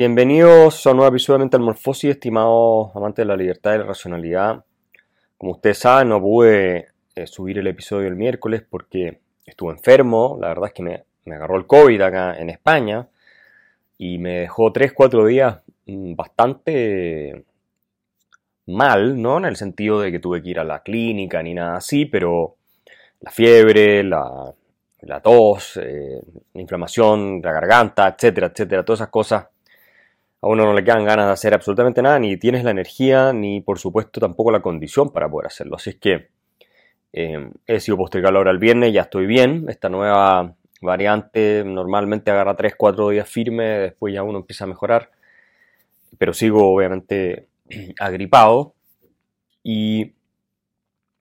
Bienvenidos a episodio de Mental Morfosis, estimados amantes de la libertad y la racionalidad. Como ustedes saben, no pude eh, subir el episodio el miércoles porque estuve enfermo. La verdad es que me, me agarró el COVID acá en España y me dejó 3-4 días mm, bastante mal, ¿no? En el sentido de que tuve que ir a la clínica ni nada así, pero la fiebre, la, la tos, eh, la inflamación, la garganta, etcétera, etcétera, todas esas cosas a uno no le quedan ganas de hacer absolutamente nada, ni tienes la energía, ni por supuesto tampoco la condición para poder hacerlo. Así es que eh, he sido postergado ahora el viernes, ya estoy bien. Esta nueva variante normalmente agarra 3-4 días firme, después ya uno empieza a mejorar. Pero sigo obviamente agripado. Y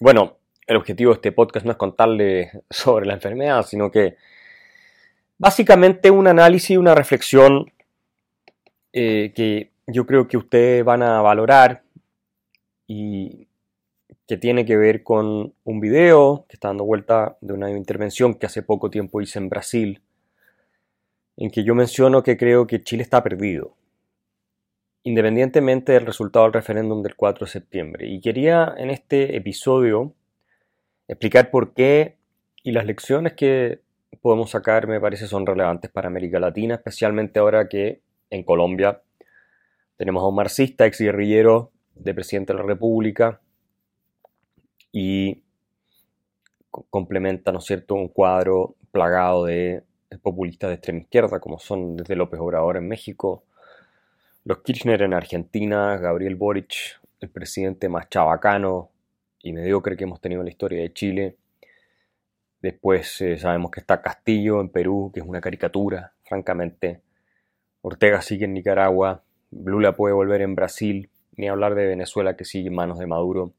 bueno, el objetivo de este podcast no es contarle sobre la enfermedad, sino que básicamente un análisis, una reflexión eh, que yo creo que ustedes van a valorar y que tiene que ver con un video que está dando vuelta de una intervención que hace poco tiempo hice en Brasil, en que yo menciono que creo que Chile está perdido, independientemente del resultado del referéndum del 4 de septiembre. Y quería en este episodio explicar por qué y las lecciones que podemos sacar me parece son relevantes para América Latina, especialmente ahora que en Colombia. Tenemos a un marxista, ex guerrillero de presidente de la República y complementa, ¿no es cierto?, un cuadro plagado de populistas de extrema izquierda, como son desde López Obrador en México, los Kirchner en Argentina, Gabriel Boric, el presidente más chabacano y mediocre que hemos tenido en la historia de Chile. Después eh, sabemos que está Castillo en Perú, que es una caricatura, francamente. Ortega sigue en Nicaragua, Lula puede volver en Brasil, ni hablar de Venezuela que sigue en manos de Maduro.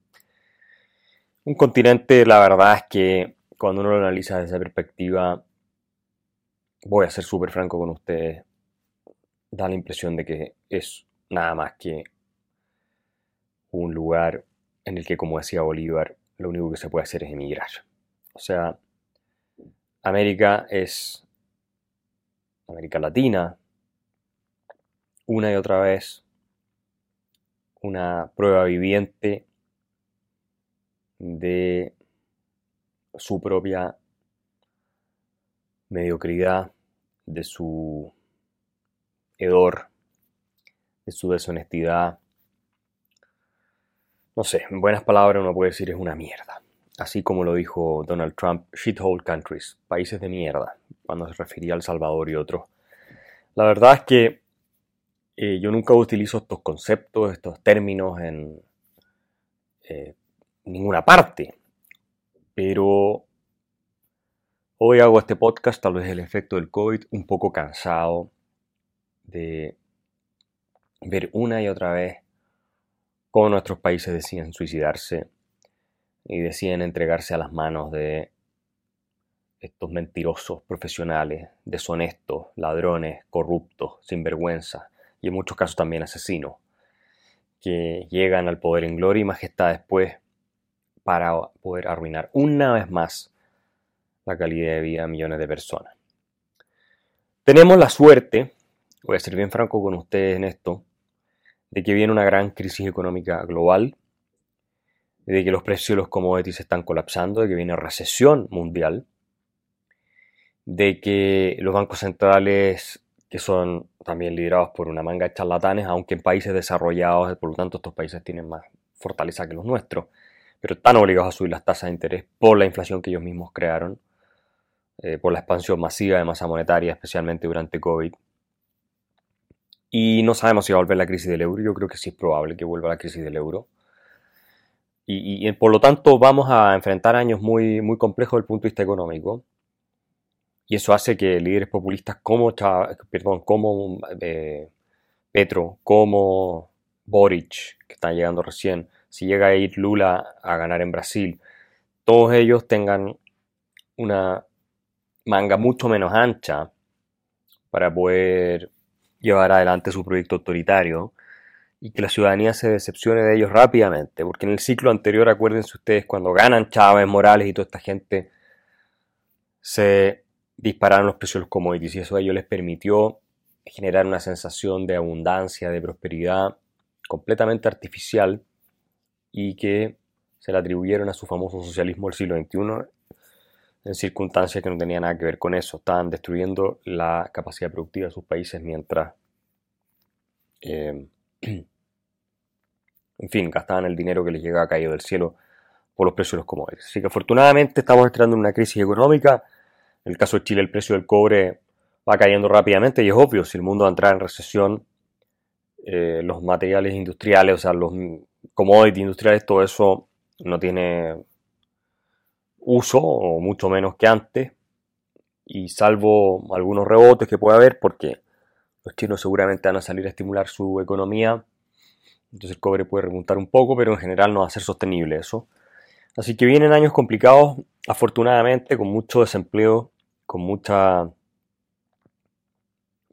Un continente, la verdad es que cuando uno lo analiza desde esa perspectiva, voy a ser súper franco con ustedes, da la impresión de que es nada más que un lugar en el que, como decía Bolívar, lo único que se puede hacer es emigrar. O sea, América es América Latina, una y otra vez una prueba viviente de su propia mediocridad, de su hedor, de su deshonestidad. No sé, en buenas palabras uno puede decir es una mierda. Así como lo dijo Donald Trump, shithole countries, países de mierda, cuando se refería a El Salvador y otros. La verdad es que eh, yo nunca utilizo estos conceptos, estos términos en eh, ninguna parte, pero hoy hago este podcast, tal vez el efecto del COVID, un poco cansado de ver una y otra vez cómo nuestros países deciden suicidarse y deciden entregarse a las manos de estos mentirosos profesionales, deshonestos, ladrones, corruptos, sinvergüenza, y en muchos casos también asesinos, que llegan al poder en gloria y majestad después para poder arruinar una vez más la calidad de vida de millones de personas. Tenemos la suerte, voy a ser bien franco con ustedes en esto, de que viene una gran crisis económica global, de que los precios de los commodities están colapsando, de que viene recesión mundial, de que los bancos centrales que son también liderados por una manga de charlatanes, aunque en países desarrollados, por lo tanto estos países tienen más fortaleza que los nuestros, pero están obligados a subir las tasas de interés por la inflación que ellos mismos crearon, eh, por la expansión masiva de masa monetaria, especialmente durante COVID. Y no sabemos si va a volver la crisis del euro, yo creo que sí es probable que vuelva la crisis del euro. Y, por lo tanto vamos a enfrentar años muy, muy complejos desde el punto de vista económico. Y eso hace que líderes populistas como, perdón, como eh, Petro, como Boric, que están llegando recién, si llega a ir Lula a ganar en Brasil, todos ellos tengan una manga mucho menos ancha para poder llevar adelante su proyecto autoritario y que la ciudadanía se decepcione de ellos rápidamente, porque en el ciclo anterior, acuérdense ustedes, cuando ganan Chávez, Morales y toda esta gente, se dispararon los precios de los commodities y eso a ellos les permitió generar una sensación de abundancia, de prosperidad completamente artificial y que se le atribuyeron a su famoso socialismo del siglo XXI en circunstancias que no tenían nada que ver con eso. Estaban destruyendo la capacidad productiva de sus países mientras, eh, en fin, gastaban el dinero que les llegaba caído del cielo por los precios de los commodities. Así que afortunadamente estamos entrando en una crisis económica. En el caso de Chile el precio del cobre va cayendo rápidamente y es obvio, si el mundo va a entrar en recesión, eh, los materiales industriales, o sea, los commodities industriales, todo eso no tiene uso, o mucho menos que antes, y salvo algunos rebotes que puede haber, porque los chinos seguramente van a salir a estimular su economía, entonces el cobre puede remontar un poco, pero en general no va a ser sostenible eso. Así que vienen años complicados, afortunadamente, con mucho desempleo, con mucha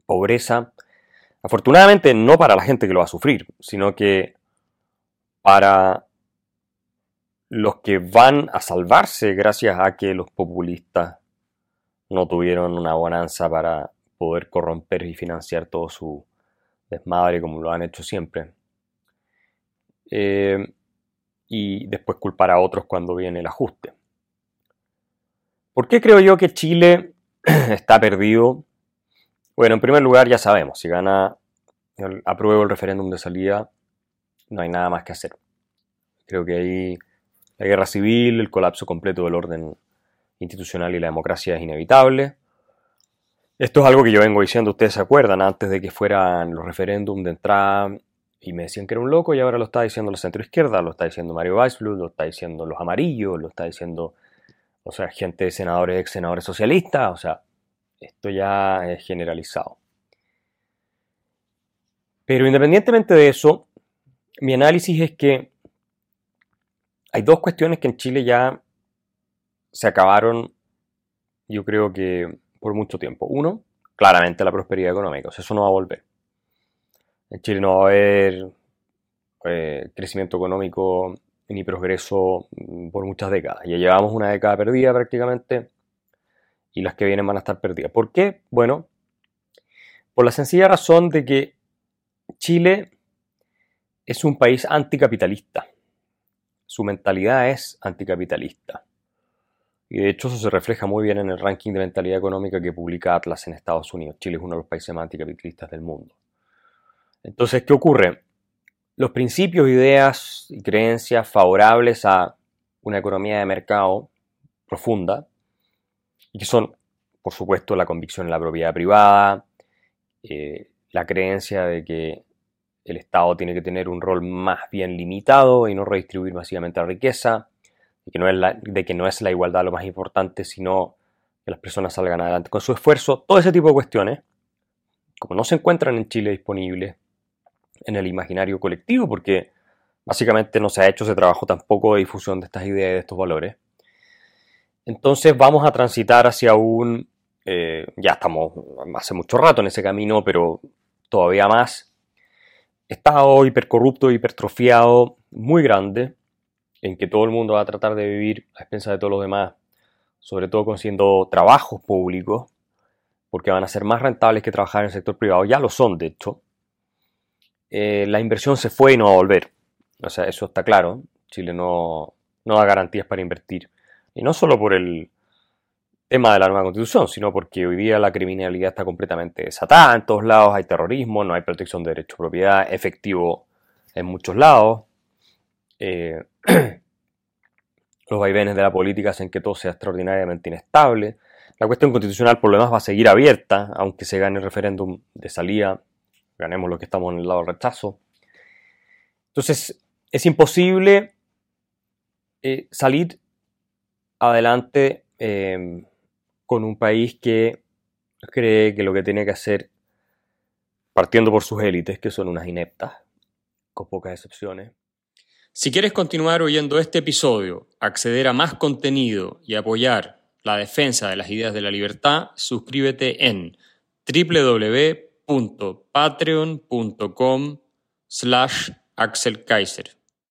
pobreza. Afortunadamente no para la gente que lo va a sufrir, sino que para los que van a salvarse gracias a que los populistas no tuvieron una bonanza para poder corromper y financiar todo su desmadre como lo han hecho siempre. Eh, y después culpar a otros cuando viene el ajuste. ¿Por qué creo yo que Chile está perdido? Bueno, en primer lugar ya sabemos, si gana, apruebo el referéndum de salida, no hay nada más que hacer. Creo que ahí la guerra civil, el colapso completo del orden institucional y la democracia es inevitable. Esto es algo que yo vengo diciendo, ustedes se acuerdan, antes de que fueran los referéndums de entrada y me decían que era un loco y ahora lo está diciendo la centroizquierda, lo está diciendo Mario Weissblut, lo está diciendo los amarillos, lo está diciendo, o sea, gente de senadores, ex senadores socialistas, o sea, esto ya es generalizado. Pero independientemente de eso, mi análisis es que hay dos cuestiones que en Chile ya se acabaron, yo creo que por mucho tiempo. Uno, claramente la prosperidad económica, o sea, eso no va a volver. En Chile no va a haber eh, crecimiento económico ni progreso por muchas décadas. Ya llevamos una década perdida prácticamente y las que vienen van a estar perdidas. ¿Por qué? Bueno, por la sencilla razón de que Chile es un país anticapitalista su mentalidad es anticapitalista. Y de hecho eso se refleja muy bien en el ranking de mentalidad económica que publica Atlas en Estados Unidos. Chile es uno de los países más anticapitalistas del mundo. Entonces, ¿qué ocurre? Los principios, ideas y creencias favorables a una economía de mercado profunda, y que son, por supuesto, la convicción en la propiedad privada, eh, la creencia de que el Estado tiene que tener un rol más bien limitado y no redistribuir masivamente la riqueza, de que no es la, de que no es la igualdad lo más importante, sino que las personas salgan adelante con su esfuerzo, todo ese tipo de cuestiones, como no se encuentran en Chile disponibles en el imaginario colectivo, porque básicamente no se ha hecho ese trabajo tampoco de difusión de estas ideas y de estos valores, entonces vamos a transitar hacia un, eh, ya estamos hace mucho rato en ese camino, pero todavía más, estado hipercorrupto, hipertrofiado, muy grande, en que todo el mundo va a tratar de vivir a expensas de todos los demás, sobre todo consiguiendo trabajos públicos, porque van a ser más rentables que trabajar en el sector privado, ya lo son de hecho. Eh, la inversión se fue y no va a volver. O sea, eso está claro. Chile no, no da garantías para invertir. Y no solo por el, tema de la nueva constitución, sino porque hoy día la criminalidad está completamente desatada en todos lados, hay terrorismo, no hay protección de derecho a propiedad efectivo en muchos lados. Eh, los vaivenes de la política hacen que todo sea extraordinariamente inestable. La cuestión constitucional por lo demás va a seguir abierta, aunque se gane el referéndum de salida, ganemos los que estamos en el lado del rechazo. Entonces, es imposible eh, salir adelante eh, con un país que cree que lo que tiene que hacer, partiendo por sus élites, que son unas ineptas, con pocas excepciones. Si quieres continuar oyendo este episodio, acceder a más contenido y apoyar la defensa de las ideas de la libertad, suscríbete en www.patreon.com slash Axel Kaiser.